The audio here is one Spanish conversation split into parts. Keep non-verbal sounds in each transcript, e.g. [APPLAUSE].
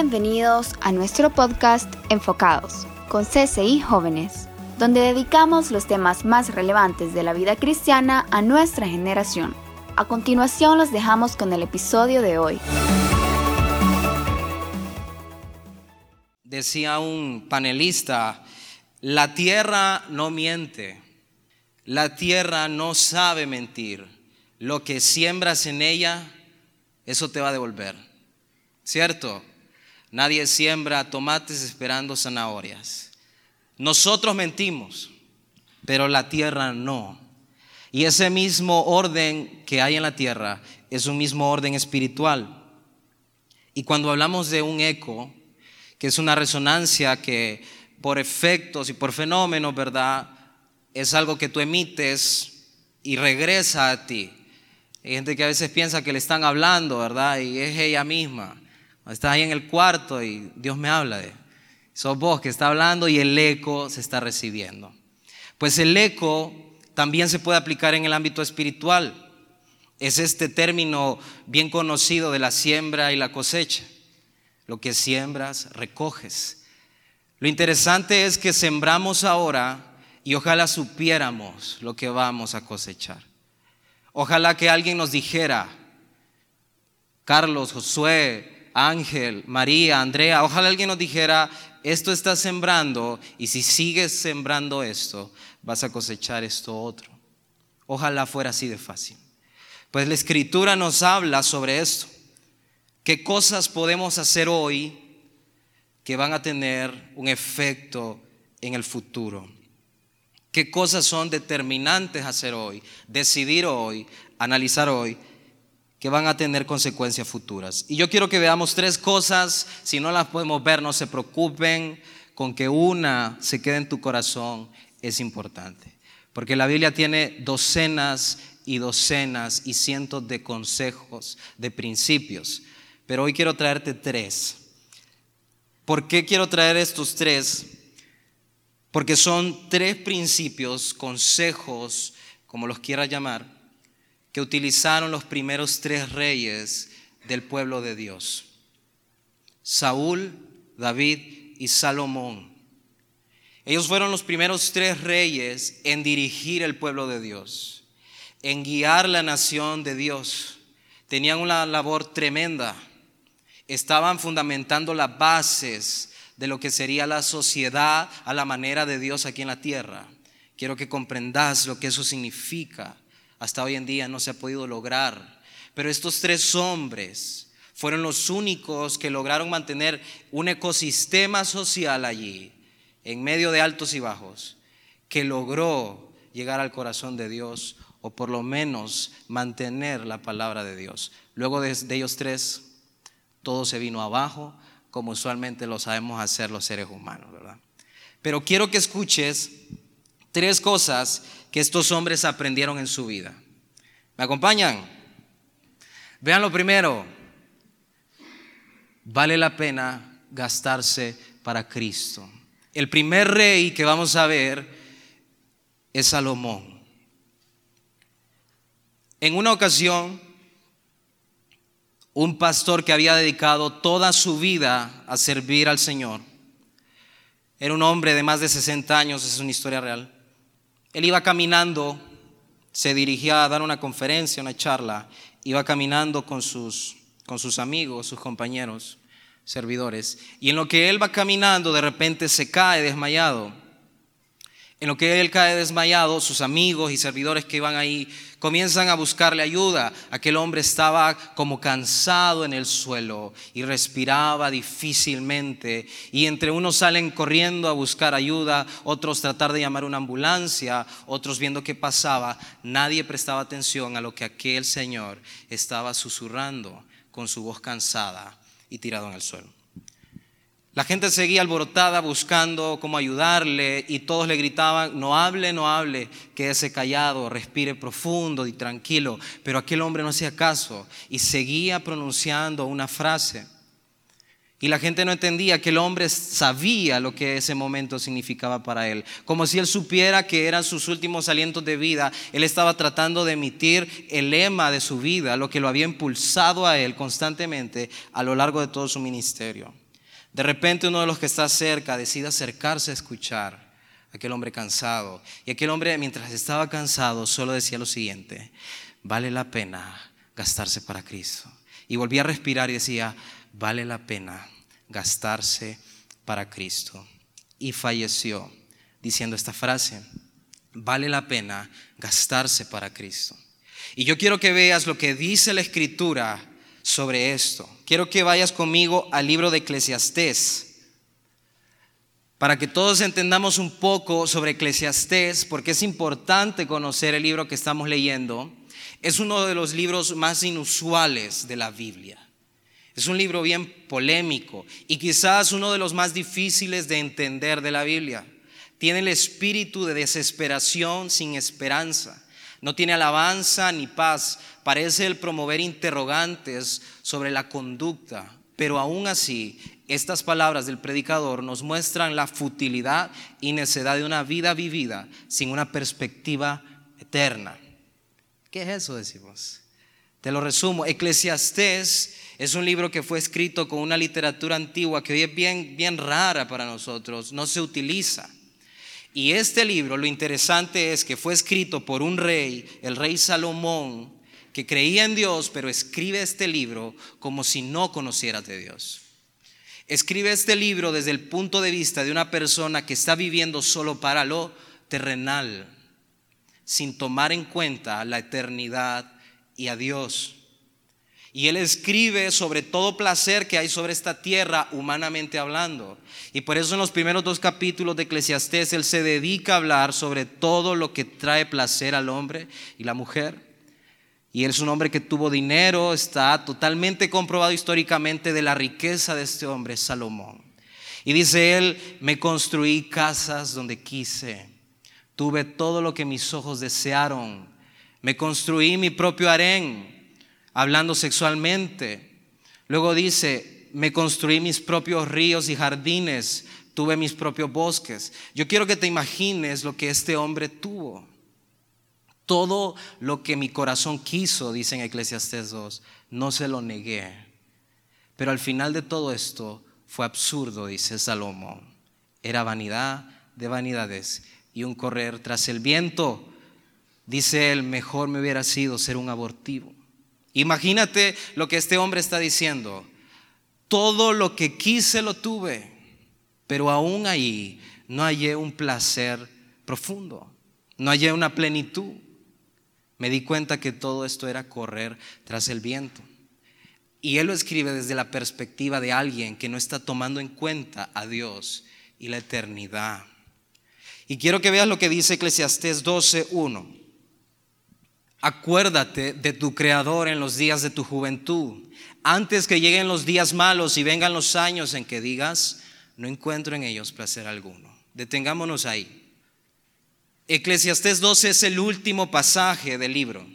Bienvenidos a nuestro podcast Enfocados con CCI Jóvenes, donde dedicamos los temas más relevantes de la vida cristiana a nuestra generación. A continuación los dejamos con el episodio de hoy. Decía un panelista, la tierra no miente, la tierra no sabe mentir, lo que siembras en ella, eso te va a devolver, ¿cierto? Nadie siembra tomates esperando zanahorias. Nosotros mentimos, pero la tierra no. Y ese mismo orden que hay en la tierra es un mismo orden espiritual. Y cuando hablamos de un eco, que es una resonancia que por efectos y por fenómenos, ¿verdad? Es algo que tú emites y regresa a ti. Hay gente que a veces piensa que le están hablando, ¿verdad? Y es ella misma. Estás ahí en el cuarto y Dios me habla de. Sos vos que está hablando y el eco se está recibiendo. Pues el eco también se puede aplicar en el ámbito espiritual. Es este término bien conocido de la siembra y la cosecha. Lo que siembras, recoges. Lo interesante es que sembramos ahora y ojalá supiéramos lo que vamos a cosechar. Ojalá que alguien nos dijera, Carlos, Josué, Ángel, María, Andrea, ojalá alguien nos dijera, esto está sembrando y si sigues sembrando esto, vas a cosechar esto otro. Ojalá fuera así de fácil. Pues la escritura nos habla sobre esto. ¿Qué cosas podemos hacer hoy que van a tener un efecto en el futuro? ¿Qué cosas son determinantes hacer hoy, decidir hoy, analizar hoy que van a tener consecuencias futuras. Y yo quiero que veamos tres cosas, si no las podemos ver, no se preocupen, con que una se quede en tu corazón es importante. Porque la Biblia tiene docenas y docenas y cientos de consejos, de principios. Pero hoy quiero traerte tres. ¿Por qué quiero traer estos tres? Porque son tres principios, consejos, como los quiera llamar, que utilizaron los primeros tres reyes del pueblo de Dios. Saúl, David y Salomón. Ellos fueron los primeros tres reyes en dirigir el pueblo de Dios, en guiar la nación de Dios. Tenían una labor tremenda. Estaban fundamentando las bases de lo que sería la sociedad a la manera de Dios aquí en la tierra. Quiero que comprendas lo que eso significa hasta hoy en día no se ha podido lograr. Pero estos tres hombres fueron los únicos que lograron mantener un ecosistema social allí, en medio de altos y bajos, que logró llegar al corazón de Dios o por lo menos mantener la palabra de Dios. Luego de, ellos tres, todo se vino abajo, como usualmente lo sabemos hacer los seres humanos, ¿verdad? Pero quiero que escuches tres cosas que estos hombres aprendieron en su vida. ¿Me acompañan? Vean lo primero. Vale la pena gastarse para Cristo. El primer rey que vamos a ver es Salomón. En una ocasión, un pastor que había dedicado toda su vida a servir al Señor, era un hombre de más de 60 años, es una historia real, él iba caminando, se dirigía a dar una conferencia, una charla, iba caminando con sus, con sus amigos, sus compañeros, servidores, y en lo que él va caminando, de repente se cae desmayado. En lo que él cae desmayado, sus amigos y servidores que iban ahí comienzan a buscarle ayuda. Aquel hombre estaba como cansado en el suelo y respiraba difícilmente. Y entre unos salen corriendo a buscar ayuda, otros tratar de llamar una ambulancia, otros viendo qué pasaba. Nadie prestaba atención a lo que aquel señor estaba susurrando con su voz cansada y tirado en el suelo. La gente seguía alborotada buscando cómo ayudarle y todos le gritaban, no hable, no hable, quédese callado, respire profundo y tranquilo. Pero aquel hombre no hacía caso y seguía pronunciando una frase. Y la gente no entendía que el hombre sabía lo que ese momento significaba para él. Como si él supiera que eran sus últimos alientos de vida. Él estaba tratando de emitir el lema de su vida, lo que lo había impulsado a él constantemente a lo largo de todo su ministerio. De repente uno de los que está cerca decide acercarse a escuchar a aquel hombre cansado. Y aquel hombre mientras estaba cansado solo decía lo siguiente, vale la pena gastarse para Cristo. Y volvía a respirar y decía, vale la pena gastarse para Cristo. Y falleció diciendo esta frase, vale la pena gastarse para Cristo. Y yo quiero que veas lo que dice la escritura sobre esto. Quiero que vayas conmigo al libro de Eclesiastés para que todos entendamos un poco sobre Eclesiastés, porque es importante conocer el libro que estamos leyendo. Es uno de los libros más inusuales de la Biblia. Es un libro bien polémico y quizás uno de los más difíciles de entender de la Biblia. Tiene el espíritu de desesperación sin esperanza. No tiene alabanza ni paz. Parece el promover interrogantes sobre la conducta. Pero aún así, estas palabras del predicador nos muestran la futilidad y necedad de una vida vivida sin una perspectiva eterna. ¿Qué es eso, decimos? Te lo resumo. Eclesiastés es un libro que fue escrito con una literatura antigua que hoy es bien, bien rara para nosotros, no se utiliza. Y este libro, lo interesante es que fue escrito por un rey, el rey Salomón, que creía en Dios, pero escribe este libro como si no conociera de Dios. Escribe este libro desde el punto de vista de una persona que está viviendo solo para lo terrenal, sin tomar en cuenta la eternidad y a Dios. Y él escribe sobre todo placer que hay sobre esta tierra, humanamente hablando. Y por eso en los primeros dos capítulos de Eclesiastés él se dedica a hablar sobre todo lo que trae placer al hombre y la mujer. Y él es un hombre que tuvo dinero, está totalmente comprobado históricamente de la riqueza de este hombre, Salomón. Y dice él, me construí casas donde quise, tuve todo lo que mis ojos desearon, me construí mi propio harén hablando sexualmente. Luego dice, me construí mis propios ríos y jardines, tuve mis propios bosques. Yo quiero que te imagines lo que este hombre tuvo. Todo lo que mi corazón quiso, dice en Eclesiastes 2, no se lo negué. Pero al final de todo esto fue absurdo, dice Salomón. Era vanidad de vanidades y un correr tras el viento. Dice él, mejor me hubiera sido ser un abortivo. Imagínate lo que este hombre está diciendo. Todo lo que quise lo tuve, pero aún ahí no hallé un placer profundo, no hallé una plenitud. Me di cuenta que todo esto era correr tras el viento. Y él lo escribe desde la perspectiva de alguien que no está tomando en cuenta a Dios y la eternidad. Y quiero que veas lo que dice Eclesiastés 12.1. Acuérdate de tu Creador en los días de tu juventud, antes que lleguen los días malos y vengan los años en que digas, no encuentro en ellos placer alguno. Detengámonos ahí. Eclesiastés 12 es el último pasaje del libro.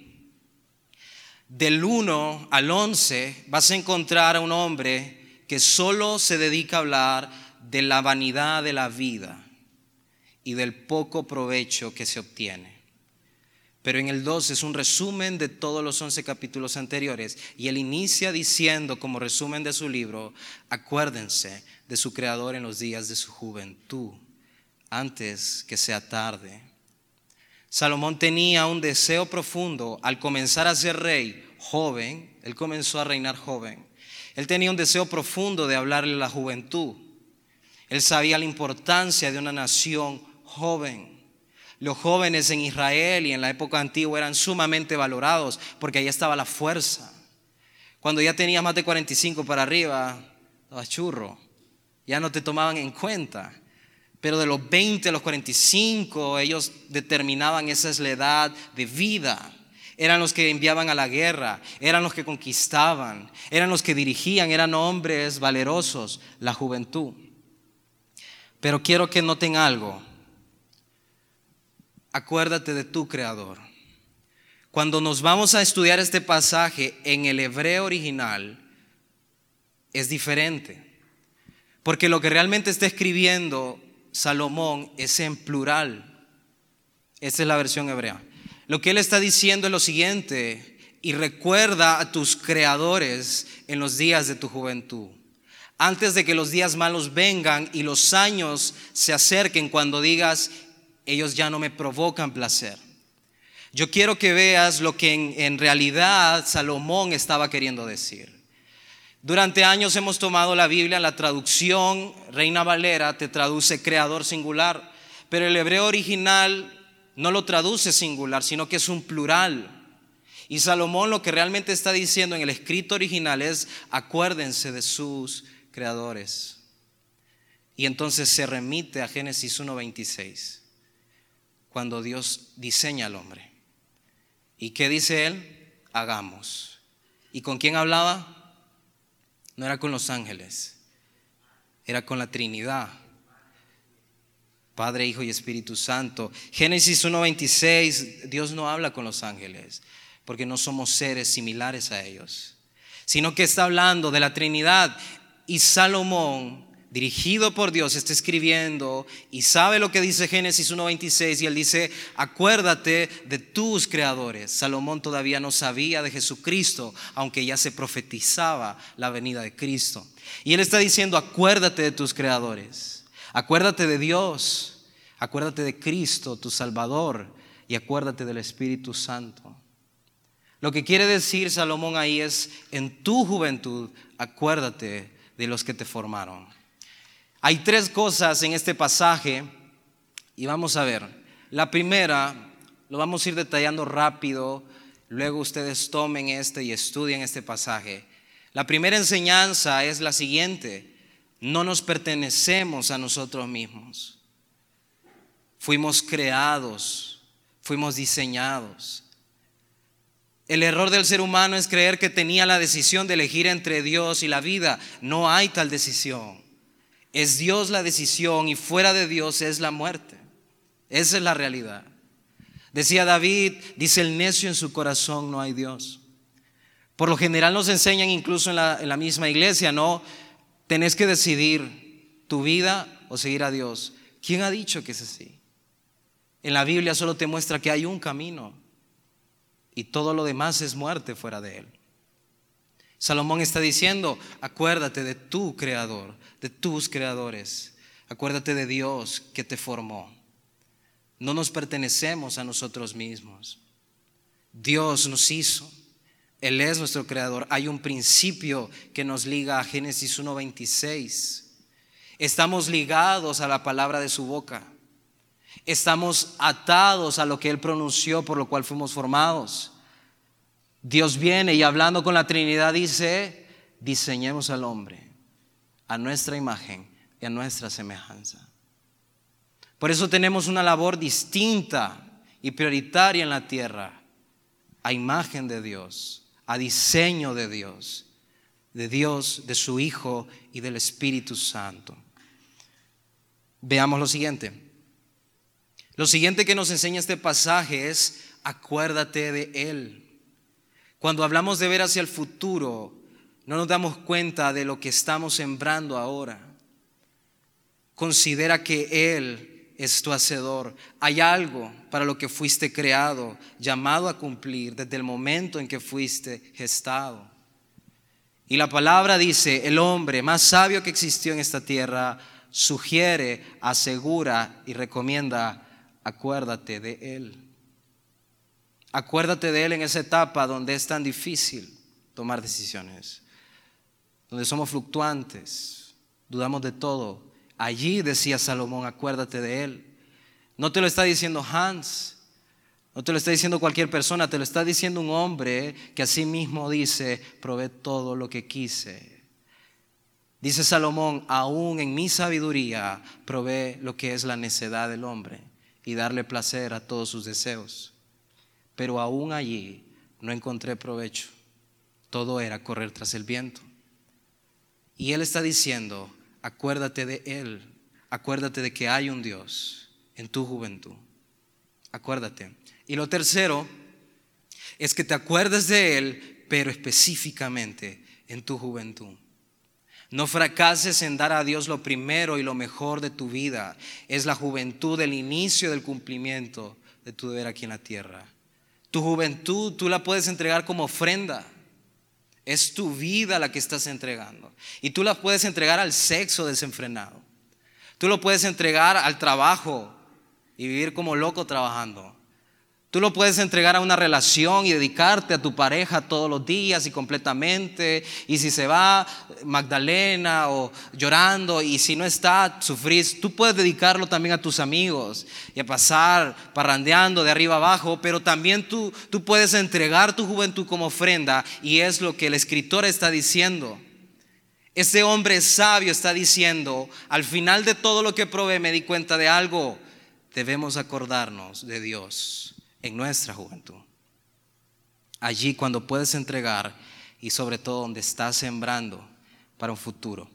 Del 1 al 11 vas a encontrar a un hombre que solo se dedica a hablar de la vanidad de la vida y del poco provecho que se obtiene. Pero en el 2 es un resumen de todos los 11 capítulos anteriores. Y él inicia diciendo como resumen de su libro, acuérdense de su creador en los días de su juventud, antes que sea tarde. Salomón tenía un deseo profundo al comenzar a ser rey joven, él comenzó a reinar joven. Él tenía un deseo profundo de hablarle a la juventud. Él sabía la importancia de una nación joven. Los jóvenes en Israel y en la época antigua eran sumamente valorados porque ahí estaba la fuerza. Cuando ya tenías más de 45 para arriba, estabas churro. Ya no te tomaban en cuenta. Pero de los 20 a los 45, ellos determinaban esa es la edad de vida. Eran los que enviaban a la guerra, eran los que conquistaban, eran los que dirigían, eran hombres valerosos, la juventud. Pero quiero que noten algo acuérdate de tu creador. Cuando nos vamos a estudiar este pasaje en el hebreo original, es diferente. Porque lo que realmente está escribiendo Salomón es en plural. Esta es la versión hebrea. Lo que él está diciendo es lo siguiente, y recuerda a tus creadores en los días de tu juventud antes de que los días malos vengan y los años se acerquen cuando digas, ellos ya no me provocan placer. Yo quiero que veas lo que en, realidad Salomón estaba queriendo decir. Durante años hemos tomado la Biblia, la traducción Reina Valera te traduce creador singular, pero el hebreo original no lo traduce singular, sino que es un plural. Y Salomón lo que realmente está diciendo en el escrito original es, acuérdense de sus creadores. Y entonces se remite a Génesis 1.26, cuando Dios diseña al hombre. ¿Y qué dice él? Hagamos. ¿Y con quién hablaba? No era con los ángeles, era con la Trinidad. Padre, Hijo y Espíritu Santo. Génesis 1.26, Dios no habla con los ángeles, porque no somos seres similares a ellos, sino que está hablando de la Trinidad. Y Salomón, dirigido por Dios, está escribiendo y sabe lo que dice Génesis 1.26 y él dice, acuérdate de tus creadores. Salomón todavía no sabía de Jesucristo, aunque ya se profetizaba la venida de Cristo. Y él está diciendo, acuérdate de tus creadores, acuérdate de Dios, acuérdate de Cristo, tu Salvador, y acuérdate del Espíritu Santo. Lo que quiere decir Salomón ahí es, en tu juventud, acuérdate de los que te formaron. Hay tres cosas en este pasaje y vamos a ver. La primera, lo vamos a ir detallando rápido, luego ustedes tomen este y estudien este pasaje. La primera enseñanza es la siguiente, no nos pertenecemos a nosotros mismos. Fuimos creados, fuimos diseñados. El error del ser humano es creer que tenía la decisión de elegir entre Dios y la vida. No hay tal decisión. Es Dios la decisión y fuera de Dios es la muerte. Esa es la realidad. Decía David, dice el necio en su corazón no hay Dios. Por lo general nos enseñan incluso en la, misma iglesia, no, tenés que decidir tu vida o seguir a Dios. ¿Quién ha dicho que es así? En la Biblia solo te muestra que hay un camino y todo lo demás es muerte fuera de él. Salomón está diciendo, acuérdate de tu creador, de tus creadores, acuérdate de Dios que te formó. No nos pertenecemos a nosotros mismos. Dios nos hizo. Él es nuestro creador. Hay un principio que nos liga a Génesis 1.26. Estamos ligados a la palabra de su boca. Estamos atados a lo que Él pronunció, por lo cual fuimos formados. Dios viene y hablando con la Trinidad dice, diseñemos al hombre a nuestra imagen y a nuestra semejanza. Por eso tenemos una labor distinta y prioritaria en la tierra, a imagen de Dios, a diseño de Dios, de Dios, de su Hijo y del Espíritu Santo. Veamos lo siguiente. Lo siguiente que nos enseña este pasaje es, acuérdate de Él. Cuando hablamos de ver hacia el futuro, no nos damos cuenta de lo que estamos sembrando ahora. Considera que Él es tu hacedor. Hay algo para lo que fuiste creado, llamado a cumplir desde el momento en que fuiste gestado. Y la palabra dice, el hombre más sabio que existió en esta tierra sugiere, asegura y recomienda acuérdate de Él. Acuérdate de Él en esa etapa donde es tan difícil tomar decisiones, donde somos fluctuantes, dudamos de todo. Allí decía Salomón, acuérdate de Él. No te lo está diciendo Hans, no te lo está diciendo cualquier persona, te lo está diciendo un hombre que así mismo dice, probé todo lo que quise. Dice Salomón, aún en mi sabiduría probé lo que es la necedad del hombre y darle placer a todos sus deseos. Pero aún allí no encontré provecho. Todo era correr tras el viento. Y Él está diciendo, acuérdate de Él, acuérdate de que hay un Dios en tu juventud. Acuérdate. Y lo tercero es que te acuerdes de Él, pero específicamente en tu juventud. No fracases en dar a Dios lo primero y lo mejor de tu vida. Es la juventud el inicio del cumplimiento de tu deber aquí en la tierra. Tu juventud tú la puedes entregar como ofrenda. Es tu vida la que estás entregando. Y tú la puedes entregar al sexo desenfrenado. Tú lo puedes entregar al trabajo y vivir como loco trabajando. Tú lo puedes entregar a una relación y dedicarte a tu pareja todos los días y completamente. Y si se va Magdalena o llorando y si no está, sufrís. Tú puedes dedicarlo también a tus amigos y a pasar parrandeando de arriba abajo. Pero también tú, tú puedes entregar tu juventud como ofrenda y es lo que el escritor está diciendo. Ese hombre sabio está diciendo, al final de todo lo que probé me di cuenta de algo. Debemos acordarnos de Dios en nuestra juventud. Allí cuando puedes entregar y sobre todo donde estás sembrando para un futuro.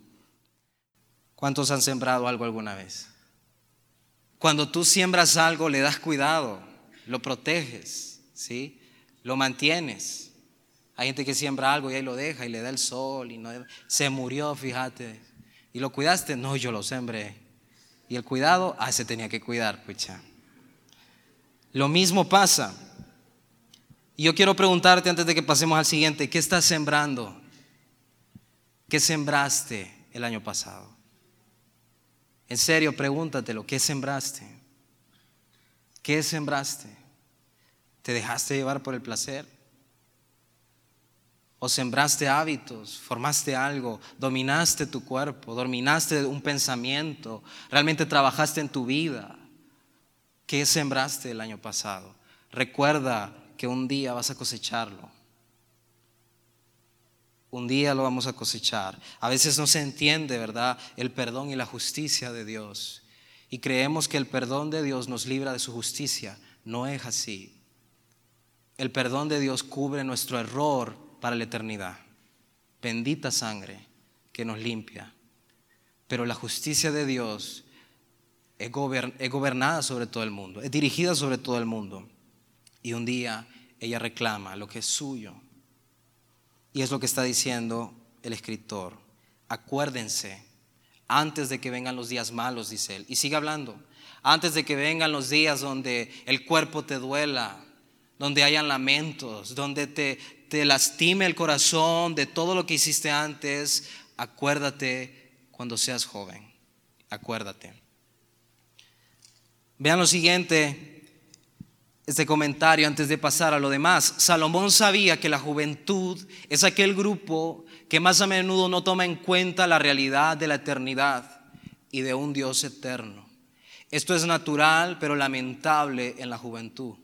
¿Cuántos han sembrado algo alguna vez? Cuando tú siembras algo, le das cuidado, lo proteges, ¿sí? Lo mantienes. Hay gente que siembra algo y ahí lo deja y le da el sol y no, se murió, fíjate. ¿Y lo cuidaste? No, yo lo sembré. Y el cuidado, ah, se tenía que cuidar, pucha. Lo mismo pasa. Y yo quiero preguntarte antes de que pasemos al siguiente, ¿qué estás sembrando? ¿Qué sembraste el año pasado? En serio, pregúntatelo, ¿qué sembraste? ¿Qué sembraste? ¿Te dejaste llevar por el placer? ¿O sembraste hábitos, formaste algo, dominaste tu cuerpo, dominaste un pensamiento, realmente trabajaste en tu vida? ¿Qué sembraste el año pasado? Recuerda que un día vas a cosecharlo. Un día lo vamos a cosechar. A veces no se entiende, ¿verdad? El perdón y la justicia de Dios. Y creemos que el perdón de Dios nos libra de su justicia. No es así. El perdón de Dios cubre nuestro error para la eternidad. Bendita sangre que nos limpia. Pero la justicia de Dios es, gobernada sobre todo el mundo, es dirigida sobre todo el mundo. Y un día ella reclama lo que es suyo. Y es lo que está diciendo el escritor. Acuérdense, antes de que vengan los días malos, dice él. Y sigue hablando. Antes de que vengan los días donde el cuerpo te duela, donde hayan lamentos, donde te, te lastime el corazón de todo lo que hiciste antes, acuérdate cuando seas joven. Acuérdate. Vean lo siguiente, este comentario antes de pasar a lo demás. Salomón sabía que la juventud es aquel grupo que más a menudo no toma en cuenta la realidad de la eternidad y de un Dios eterno. Esto es natural, pero lamentable en la juventud.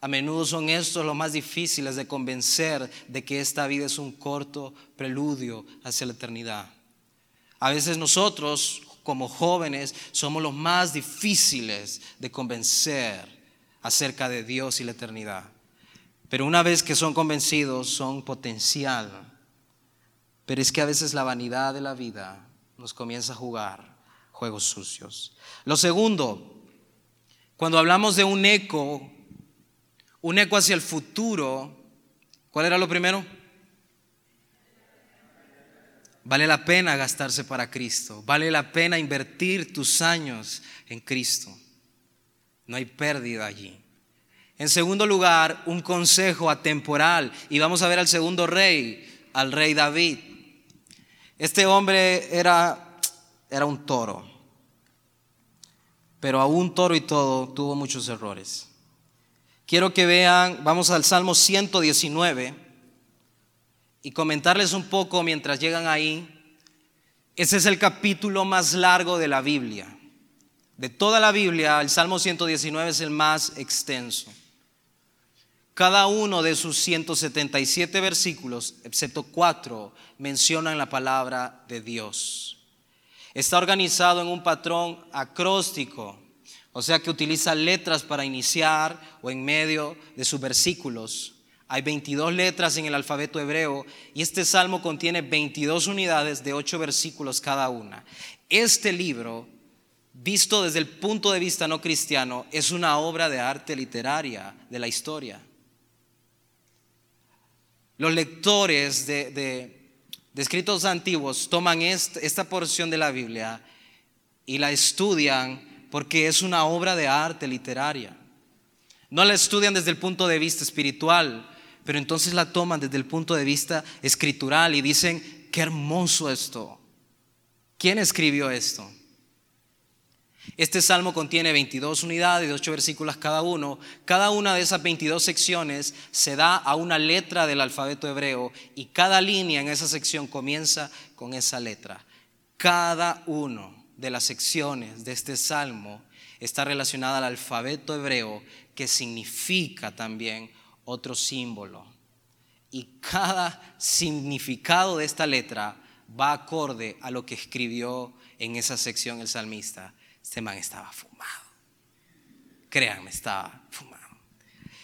A menudo son estos los más difíciles de convencer de que esta vida es un corto preludio hacia la eternidad. A veces nosotros, como jóvenes somos los más difíciles de convencer acerca de Dios y la eternidad. Pero una vez que son convencidos, son potencial. Pero es que a veces la vanidad de la vida nos comienza a jugar juegos sucios. Lo segundo, cuando hablamos de un eco, un eco hacia el futuro, ¿cuál era lo primero? Vale la pena gastarse para Cristo. Vale la pena invertir tus años en Cristo. No hay pérdida allí. En segundo lugar, un consejo atemporal. Y vamos a ver al segundo rey, al rey David. Este hombre era, era un toro. Pero a un toro y todo tuvo muchos errores. Quiero que vean, vamos al Salmo 119 y comentarles un poco mientras llegan ahí. Ese es el capítulo más largo de la Biblia. De toda la Biblia, el Salmo 119 es el más extenso. Cada uno de sus 177 versículos, excepto cuatro, mencionan la palabra de Dios. Está organizado en un patrón acróstico, o sea que utiliza letras para iniciar o en medio de sus versículos. Hay 22 letras en el alfabeto hebreo y este salmo contiene 22 unidades de 8 versículos cada una. Este libro, visto desde el punto de vista no cristiano, es una obra de arte literaria de la historia. Los lectores de, escritos antiguos toman esta porción de la Biblia y la estudian porque es una obra de arte literaria. No la estudian desde el punto de vista espiritual, pero entonces la toman desde el punto de vista escritural y dicen, qué hermoso esto. ¿Quién escribió esto? Este salmo contiene 22 unidades de 8 versículos cada uno. Cada una de esas 22 secciones se da a una letra del alfabeto hebreo y cada línea en esa sección comienza con esa letra. Cada uno de las secciones de este salmo está relacionada al alfabeto hebreo que significa también otro símbolo. Y cada significado de esta letra va acorde a lo que escribió en esa sección el salmista. Este man estaba fumado. Créanme, estaba fumado.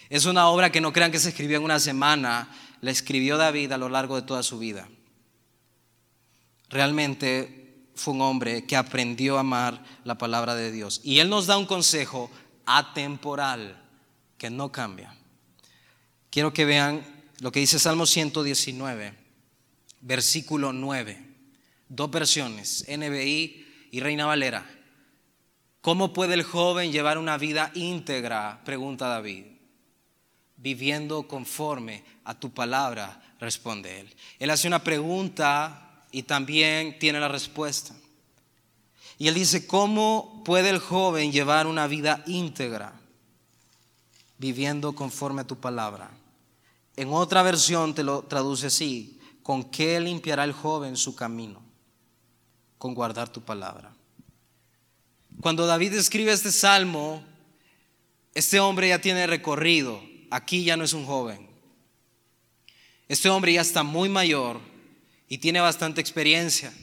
Es una obra que no crean que se escribió en una semana, la escribió David a lo largo de toda su vida. Realmente fue un hombre que aprendió a amar la palabra de Dios. Y él nos da un consejo atemporal que no cambia. Quiero que vean lo que dice Salmo 119, versículo 9. Dos versiones, NBI y Reina Valera. ¿Cómo puede el joven llevar una vida íntegra? Pregunta David. Viviendo conforme a tu palabra, responde él. Él hace una pregunta y también tiene la respuesta. Y él dice, ¿cómo puede el joven llevar una vida íntegra? Viviendo conforme a tu palabra. En otra versión te lo traduce así, ¿con qué limpiará el joven su camino? Con guardar tu palabra. Cuando David escribe este salmo, este hombre ya tiene recorrido, aquí ya no es un joven. Este hombre ya está muy mayor y tiene bastante experiencia.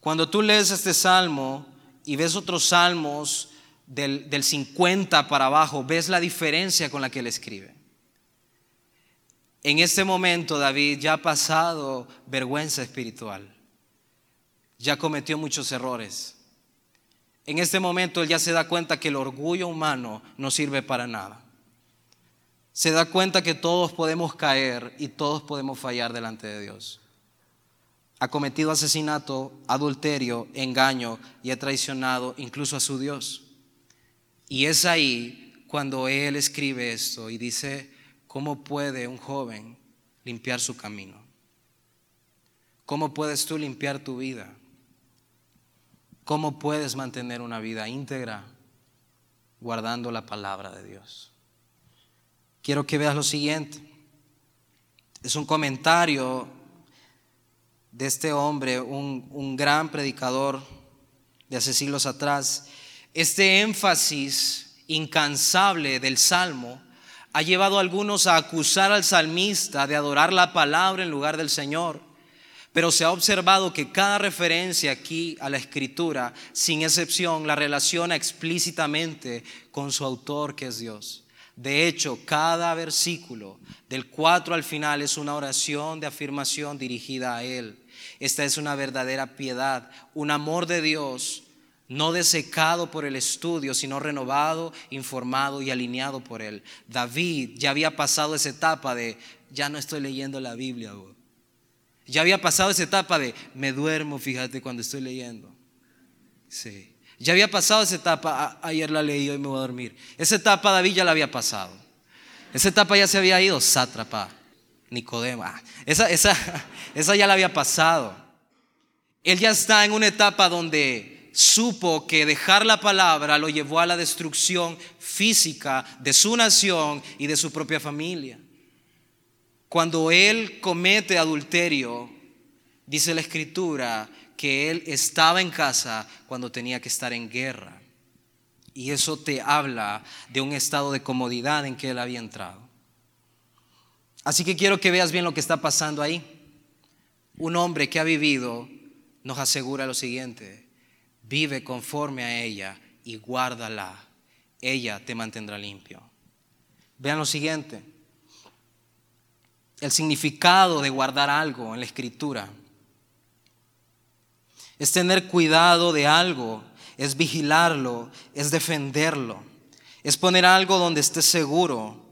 Cuando tú lees este salmo y ves otros salmos del, del 50 para abajo, ves la diferencia con la que él escribe. En este momento David ya ha pasado vergüenza espiritual, ya cometió muchos errores en este momento él ya se da cuenta que el orgullo humano no sirve para nada. Se da cuenta que todos podemos caer y todos podemos fallar delante de Dios. Ha cometido asesinato, adulterio, engaño y ha traicionado incluso a su Dios. Y es ahí cuando él escribe esto y dice, ¿cómo puede un joven limpiar su camino? ¿Cómo puedes tú limpiar tu vida? ¿Cómo puedes mantener una vida íntegra guardando la palabra de Dios? Quiero que veas lo siguiente. Es un comentario de este hombre, un, gran predicador de hace siglos atrás. Este énfasis incansable del Salmo ha llevado a algunos a acusar al salmista de adorar la palabra en lugar del Señor. Pero se ha observado que cada referencia aquí a la escritura, sin excepción, la relaciona explícitamente con su autor que es Dios. De hecho, cada versículo del 4 al final es una oración de afirmación dirigida a Él. Esta es una verdadera piedad, un amor de Dios, no desecado por el estudio, sino renovado, informado y alineado por Él. David ya había pasado esa etapa de, ya no estoy leyendo la Biblia. Ya había pasado esa etapa de me duermo, fíjate, cuando estoy leyendo. Sí. Ya había pasado esa etapa, ayer la leí, hoy me voy a dormir. Esa etapa David ya la había pasado. Esa etapa ya se había ido, sátrapa, Nicodema. Ah, esa, esa, [LAUGHS] esa ya la había pasado. Él ya está en una etapa donde supo que dejar la palabra lo llevó a la destrucción física de su nación y de su propia familia. Cuando él comete adulterio, dice la escritura que él estaba en casa cuando tenía que estar en guerra. Y eso te habla de un estado de comodidad en que él había entrado. Así que quiero que veas bien lo que está pasando ahí. Un hombre que ha vivido nos asegura lo siguiente, vive conforme a ella y guárdala. Ella te mantendrá limpio. Vean lo siguiente el significado de guardar algo en la escritura. Es tener cuidado de algo, es vigilarlo, es defenderlo, es poner algo donde esté seguro,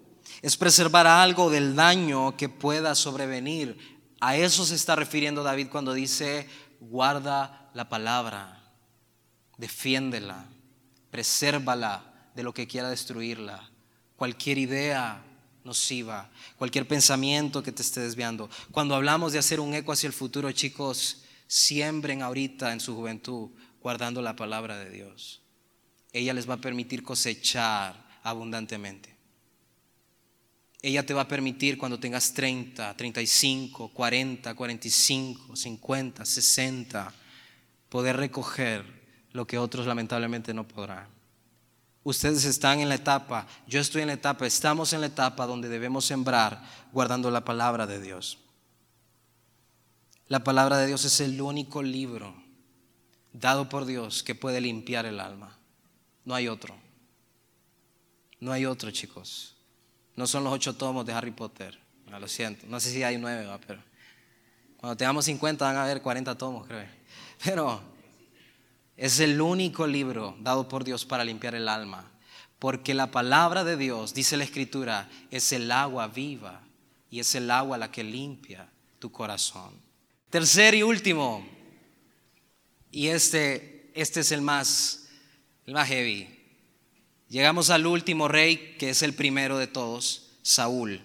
es preservar algo del daño que pueda sobrevenir. A eso se está refiriendo David cuando dice, guarda la palabra, defiéndela, presérvala de lo que quiera destruirla, cualquier idea, nociva, cualquier pensamiento que te esté desviando. Cuando hablamos de hacer un eco hacia el futuro, chicos, siembren ahorita en su juventud guardando la palabra de Dios. Ella les va a permitir cosechar abundantemente. Ella te va a permitir cuando tengas 30, 35, 40, 45, 50, 60, poder recoger lo que otros lamentablemente no podrán. Ustedes están en la etapa, yo estoy en la etapa, estamos en la etapa donde debemos sembrar guardando la palabra de Dios. La palabra de Dios es el único libro dado por Dios que puede limpiar el alma. No hay otro. No hay otro, chicos. No son los ocho tomos de Harry Potter. No, lo siento. No sé si hay nueve, pero cuando tengamos 50 van a haber 40 tomos, creo. Pero es el único libro dado por Dios para limpiar el alma. Porque la palabra de Dios, dice la Escritura, es el agua viva y es el agua la que limpia tu corazón. Tercer y último, y este, este es el más, el más heavy. Llegamos al último rey, que es el primero de todos, Saúl.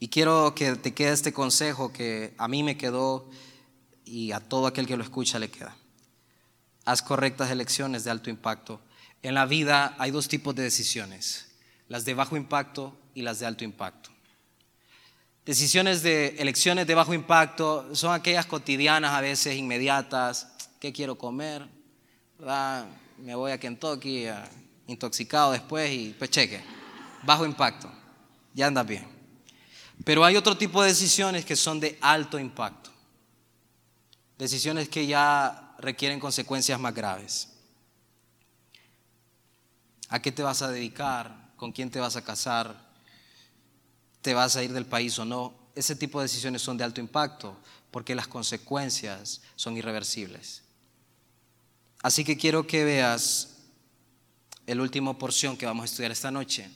Y quiero que te quede este consejo que a mí me quedó y a todo aquel que lo escucha le queda haz correctas elecciones de alto impacto. En la vida hay dos tipos de decisiones, las de bajo impacto y las de alto impacto. Decisiones de elecciones de bajo impacto son aquellas cotidianas, a veces inmediatas. ¿Qué quiero comer? Me voy a Kentucky intoxicado después y pues cheque. Bajo impacto. Ya anda bien. Pero hay otro tipo de decisiones que son de alto impacto. Decisiones que ya requieren consecuencias más graves. ¿A qué te vas a dedicar? ¿Con quién te vas a casar? ¿Te vas a ir del país o no? Ese tipo de decisiones son de alto impacto porque las consecuencias son irreversibles. Así que quiero que veas el último porción que vamos a estudiar esta noche.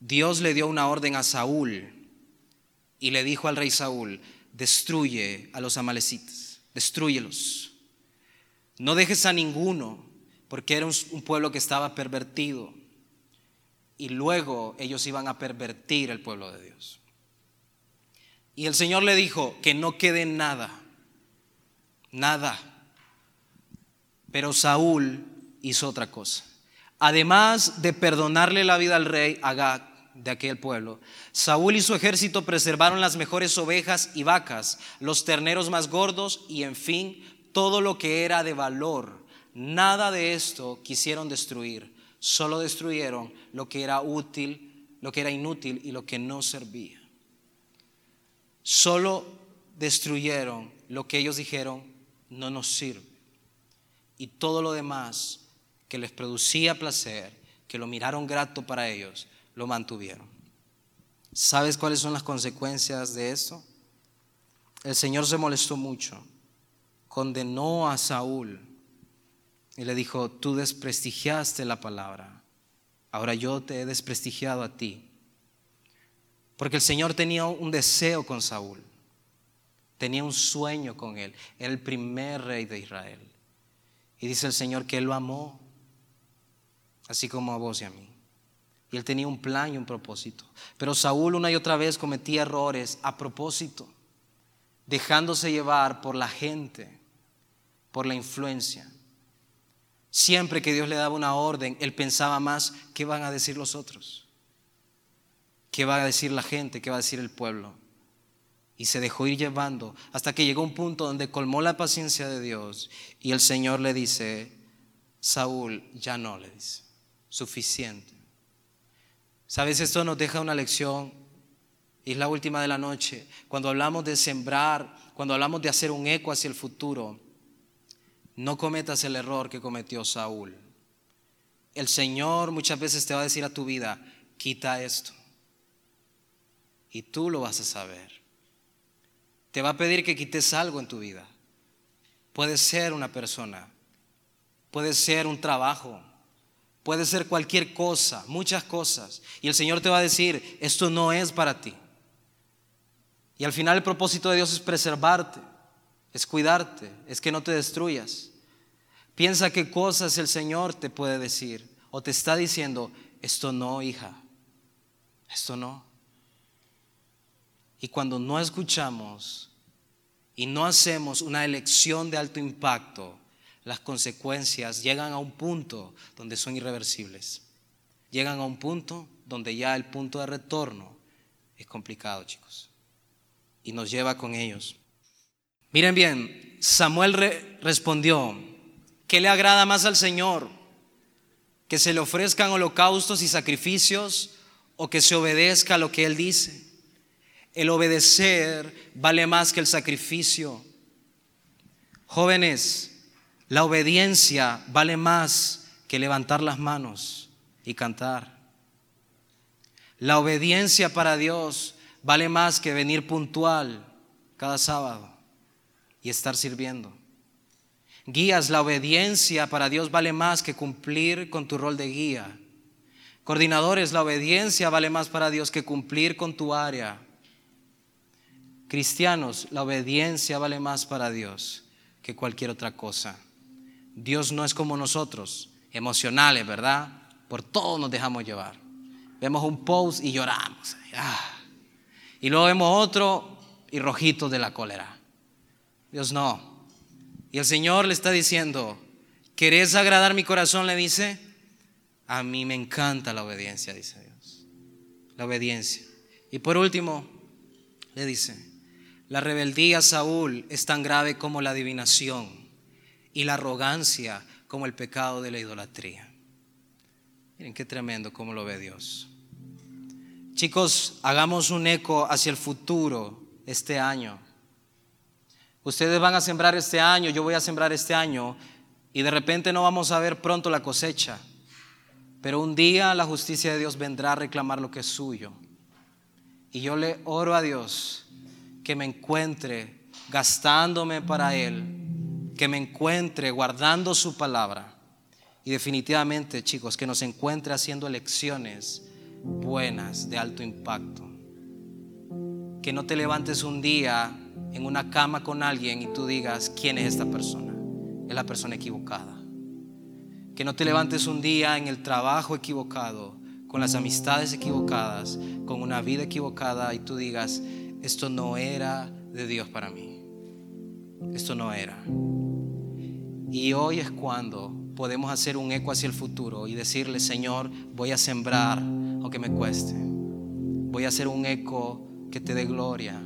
Dios le dio una orden a Saúl y le dijo al rey Saúl, destruye a los amalecitas, destruyelos. No dejes a ninguno, porque era un, pueblo que estaba pervertido. Y luego ellos iban a pervertir el pueblo de Dios. Y el Señor le dijo que no quede nada, nada. Pero Saúl hizo otra cosa. Además de perdonarle la vida al rey Agag, de aquel pueblo. Saúl y su ejército preservaron las mejores ovejas y vacas, los terneros más gordos y en fin, todo lo que era de valor. Nada de esto quisieron destruir, solo destruyeron lo que era útil, lo que era inútil y lo que no servía. Solo destruyeron lo que ellos dijeron no nos sirve. Y todo lo demás que les producía placer, que lo miraron grato para ellos, lo mantuvieron. ¿Sabes cuáles son las consecuencias de esto? El Señor se molestó mucho, condenó a Saúl y le dijo, tú desprestigiaste la palabra, ahora yo te he desprestigiado a ti. Porque el Señor tenía un deseo con Saúl, tenía un sueño con él, era el primer rey de Israel. Y dice el Señor que él lo amó, así como a vos y a mí. Y él tenía un plan y un propósito. Pero Saúl una y otra vez cometía errores a propósito, dejándose llevar por la gente, por la influencia. Siempre que Dios le daba una orden, él pensaba más, ¿qué van a decir los otros? ¿Qué va a decir la gente? ¿Qué va a decir el pueblo? Y se dejó ir llevando hasta que llegó un punto donde colmó la paciencia de Dios y el Señor le dice, Saúl, ya no le dice, suficiente. Sabes, esto nos deja una lección y es la última de la noche. Cuando hablamos de sembrar, cuando hablamos de hacer un eco hacia el futuro, no cometas el error que cometió Saúl. El Señor muchas veces te va a decir a tu vida, quita esto. Y tú lo vas a saber. Te va a pedir que quites algo en tu vida. Puede ser una persona, puede ser un trabajo, Puede ser cualquier cosa, muchas cosas. Y el Señor te va a decir, esto no es para ti. Y al final el propósito de Dios es preservarte, es cuidarte, es que no te destruyas. Piensa qué cosas el Señor te puede decir o te está diciendo, esto no, hija, esto no. Y cuando no escuchamos y no hacemos una elección de alto impacto, las consecuencias llegan a un punto donde son irreversibles. Llegan a un punto donde ya el punto de retorno es complicado, chicos. Y nos lleva con ellos. Miren bien, Samuel respondió, ¿qué le agrada más al Señor? ¿Que se le ofrezcan holocaustos y sacrificios o que se obedezca a lo que Él dice? El obedecer vale más que el sacrificio. Jóvenes, la obediencia vale más que levantar las manos y cantar. La obediencia para Dios vale más que venir puntual cada sábado y estar sirviendo. Guías, la obediencia para Dios vale más que cumplir con tu rol de guía. Coordinadores, la obediencia vale más para Dios que cumplir con tu área. Cristianos, la obediencia vale más para Dios que cualquier otra cosa. Dios no es como nosotros, emocionales, ¿verdad? Por todo nos dejamos llevar. Vemos un post y lloramos. Ah. Y luego vemos otro y rojitos de la cólera. Dios no. Y el Señor le está diciendo, ¿querés agradar mi corazón? Le dice, a mí me encanta la obediencia, dice Dios. La obediencia. Y por último, le dice, la rebeldía, Saúl, es tan grave como la adivinación y la arrogancia como el pecado de la idolatría. Miren qué tremendo cómo lo ve Dios. Chicos, hagamos un eco hacia el futuro este año. Ustedes van a sembrar este año, yo voy a sembrar este año y de repente no vamos a ver pronto la cosecha. Pero un día la justicia de Dios vendrá a reclamar lo que es suyo. Y yo le oro a Dios que me encuentre gastándome para Él que me encuentre guardando su palabra. Y definitivamente, chicos, que nos encuentre haciendo elecciones buenas, de alto impacto. Que no te levantes un día en una cama con alguien y tú digas, ¿quién es esta persona? Es la persona equivocada. Que no te levantes un día en el trabajo equivocado, con las amistades equivocadas, con una vida equivocada y tú digas, esto no era de Dios para mí. Esto no era. Y hoy es cuando podemos hacer un eco hacia el futuro y decirle, Señor, voy a sembrar aunque me cueste. Voy a hacer un eco que te dé gloria,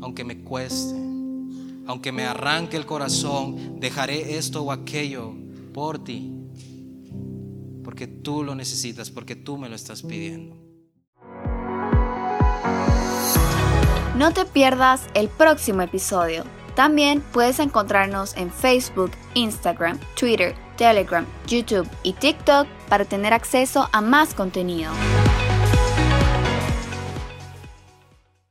aunque me cueste. Aunque me arranque el corazón, dejaré esto o aquello por ti. Porque tú lo necesitas, porque tú me lo estás pidiendo. No te pierdas el próximo episodio también puedes encontrarnos en Facebook, Instagram, Twitter, Telegram, YouTube y TikTok para tener acceso a más contenido.